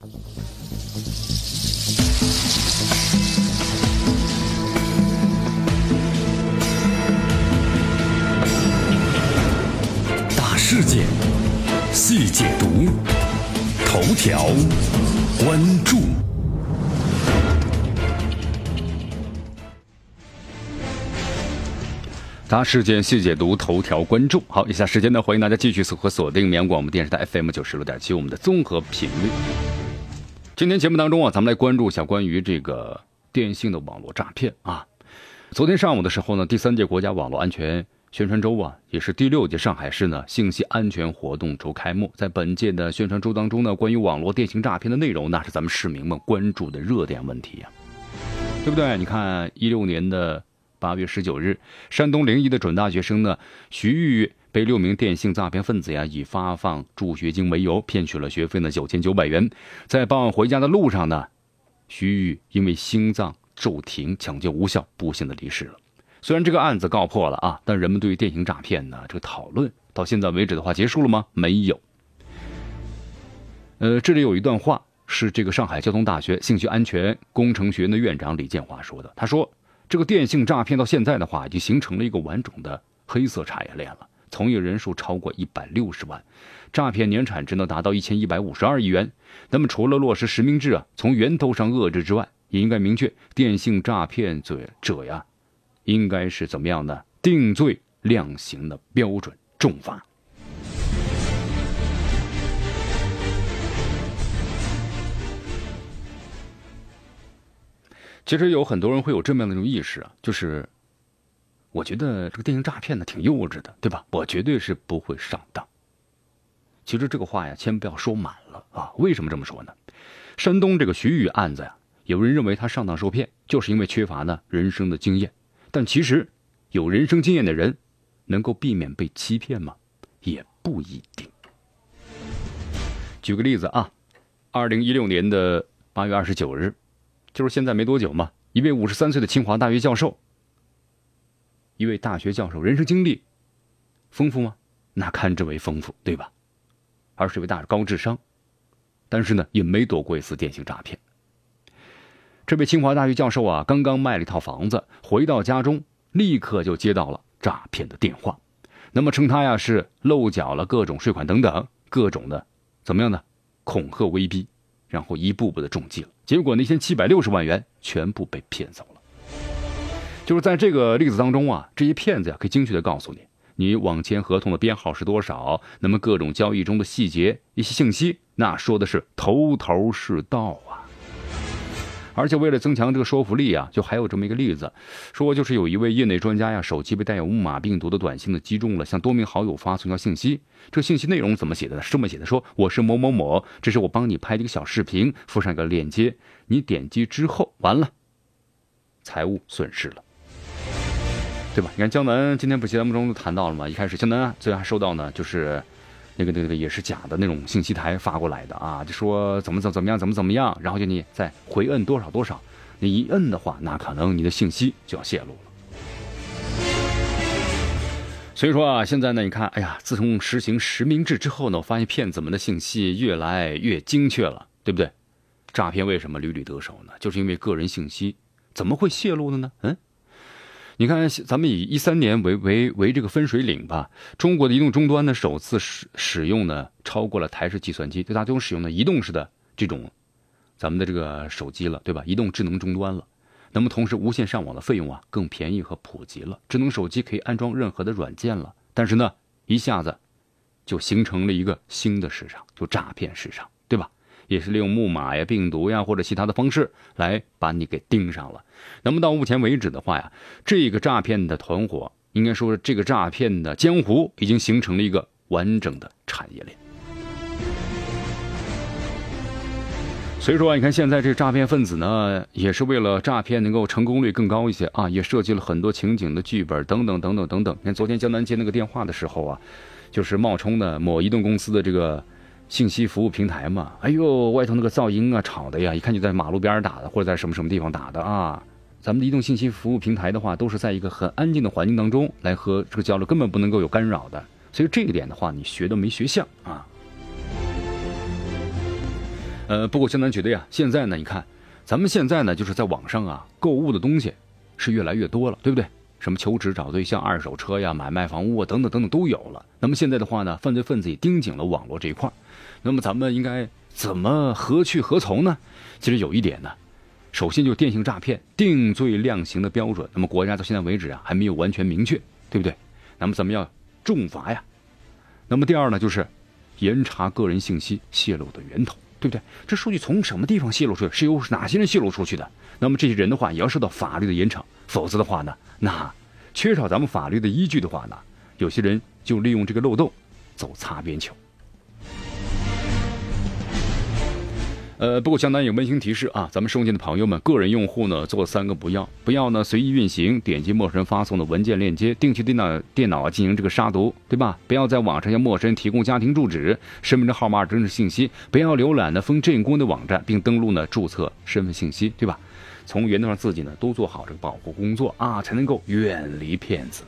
大事件，细解读，头条关注。大事件细解读，头条关注。好，以下时间呢，欢迎大家继续和锁定绵阳广播电视台 FM 九十六点七，我们的综合频率。今天节目当中啊，咱们来关注一下关于这个电信的网络诈骗啊。昨天上午的时候呢，第三届国家网络安全宣传周啊，也是第六届上海市呢信息安全活动周开幕。在本届的宣传周当中呢，关于网络电信诈骗的内容，那是咱们市民们关注的热点问题呀，对不对？你看一六年的。八月十九日，山东临沂的准大学生呢徐玉被六名电信诈骗分子呀以发放助学金为由骗取了学费呢九千九百元，在傍晚回家的路上呢，徐玉因为心脏骤停，抢救无效，不幸的离世了。虽然这个案子告破了啊，但人们对于电信诈骗呢这个讨论到现在为止的话结束了吗？没有。呃，这里有一段话是这个上海交通大学信息安全工程学院的院长李建华说的，他说。这个电信诈骗到现在的话，已经形成了一个完整的黑色产业链了，从业人数超过一百六十万，诈骗年产值呢达到一千一百五十二亿元。那么，除了落实实名制啊，从源头上遏制之外，也应该明确电信诈骗罪者呀，应该是怎么样的定罪量刑的标准，重罚。其实有很多人会有这么样的一种意识啊，就是我觉得这个电信诈骗呢挺幼稚的，对吧？我绝对是不会上当。其实这个话呀，千万不要说满了啊！为什么这么说呢？山东这个徐宇案子呀，有人认为他上当受骗，就是因为缺乏呢人生的经验。但其实有人生经验的人，能够避免被欺骗吗？也不一定。举个例子啊，二零一六年的八月二十九日。就是现在没多久嘛，一位五十三岁的清华大学教授，一位大学教授，人生经历丰富吗？那堪之为丰富，对吧？而是一位大高智商，但是呢，也没躲过一次电信诈骗。这位清华大学教授啊，刚刚卖了一套房子，回到家中，立刻就接到了诈骗的电话，那么称他呀是漏缴了各种税款等等，各种的怎么样呢？恐吓威逼。然后一步步的中计了，结果那些七百六十万元全部被骗走了。就是在这个例子当中啊，这些骗子呀可以精确的告诉你，你网签合同的编号是多少，那么各种交易中的细节一些信息，那说的是头头是道啊。而且为了增强这个说服力啊，就还有这么一个例子，说就是有一位业内专家呀，手机被带有木马病毒的短信的击中了，向多名好友发送一条信息。这信息内容怎么写的呢？是这么写的：说我是某某某，这是我帮你拍的一个小视频，附上一个链接，你点击之后，完了，财务损失了，对吧？你看江南今天不节目中都谈到了嘛，一开始江南啊最后还收到呢，就是。那个、那个也是假的那种信息台发过来的啊，就说怎么怎怎么样，怎么怎么样，然后就你再回摁多少多少，你一摁的话，那可能你的信息就要泄露了。所以说啊，现在呢，你看，哎呀，自从实行实名制之后呢，我发现骗子们的信息越来越精确了，对不对？诈骗为什么屡屡得手呢？就是因为个人信息怎么会泄露的呢？嗯。你看，咱们以一三年为为为这个分水岭吧。中国的移动终端呢，首次使使用呢，超过了台式计算机，对大众使用的移动式的这种咱们的这个手机了，对吧？移动智能终端了。那么同时，无线上网的费用啊更便宜和普及了，智能手机可以安装任何的软件了。但是呢，一下子就形成了一个新的市场，就诈骗市场，对吧？也是利用木马呀、病毒呀或者其他的方式来把你给盯上了。那么到目前为止的话呀，这个诈骗的团伙，应该说是这个诈骗的江湖已经形成了一个完整的产业链。所以说啊，你看现在这诈骗分子呢，也是为了诈骗能够成功率更高一些啊，也设计了很多情景的剧本等等等等等等。你看昨天江南接那个电话的时候啊，就是冒充的某移动公司的这个。信息服务平台嘛，哎呦，外头那个噪音啊，吵的呀，一看就在马路边打的，或者在什么什么地方打的啊。咱们的移动信息服务平台的话，都是在一个很安静的环境当中来和这个交流，根本不能够有干扰的。所以这一点的话，你学都没学像啊。呃，不过江南觉得呀，现在呢，你看，咱们现在呢，就是在网上啊购物的东西是越来越多了，对不对？什么求职、找对象、二手车呀、买卖房屋啊，等等等等都有了。那么现在的话呢，犯罪分子也盯紧了网络这一块那么咱们应该怎么何去何从呢？其实有一点呢，首先就是电信诈骗定罪量刑的标准，那么国家到现在为止啊还没有完全明确，对不对？那么咱们要重罚呀。那么第二呢，就是严查个人信息泄露的源头。对不对？这数据从什么地方泄露出去？是由哪些人泄露出去的？那么这些人的话也要受到法律的严惩，否则的话呢，那缺少咱们法律的依据的话呢，有些人就利用这个漏洞走擦边球。呃，不过江南有温馨提示啊，咱们收件的朋友们，个人用户呢做三个不要：不要呢随意运行，点击陌生人发送的文件链接，定期电脑电脑进行这个杀毒，对吧？不要在网上向陌生人提供家庭住址、身份证号码真实信息，不要浏览呢封镇公的网站，并登录呢注册身份信息，对吧？从源头上自己呢都做好这个保护工作啊，才能够远离骗子。